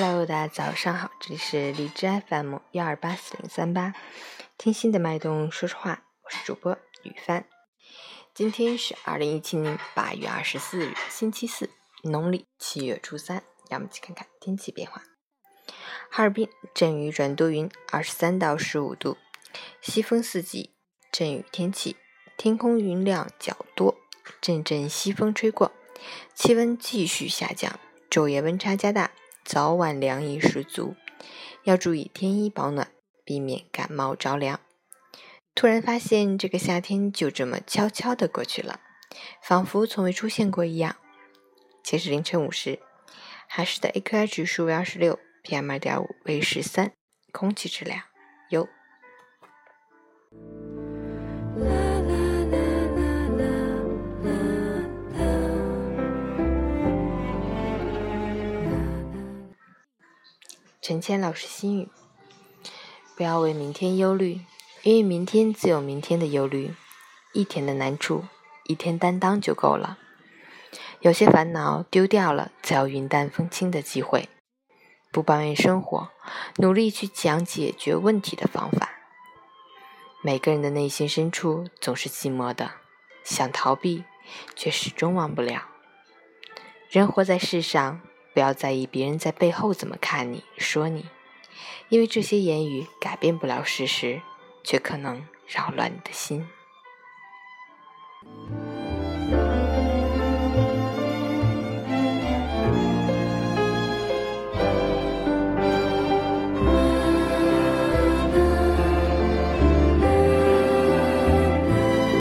Hello，大家早上好，这里是荔枝 FM 幺二八四零三八，听心的脉动说说话，我是主播雨帆。今天是二零一七年八月二十四日，星期四，农历七月初三。让我们去看看天气变化。哈尔滨阵雨转多云，二十三到十五度，西风四级，阵雨天气，天空云量较多，阵阵西风吹过，气温继续下降，昼夜温差加大。早晚凉意十足，要注意添衣保暖，避免感冒着凉。突然发现这个夏天就这么悄悄的过去了，仿佛从未出现过一样。截止凌晨五时，海市的 AQI 指数为二十六，PM 二点五为十三，空气质量优。陈谦老师心语：不要为明天忧虑，因为明天自有明天的忧虑。一天的难处，一天担当就够了。有些烦恼丢掉了，才有云淡风轻的机会。不抱怨生活，努力去讲解决问题的方法。每个人的内心深处总是寂寞的，想逃避，却始终忘不了。人活在世上。不要在意别人在背后怎么看你、说你，因为这些言语改变不了事实，却可能扰乱你的心。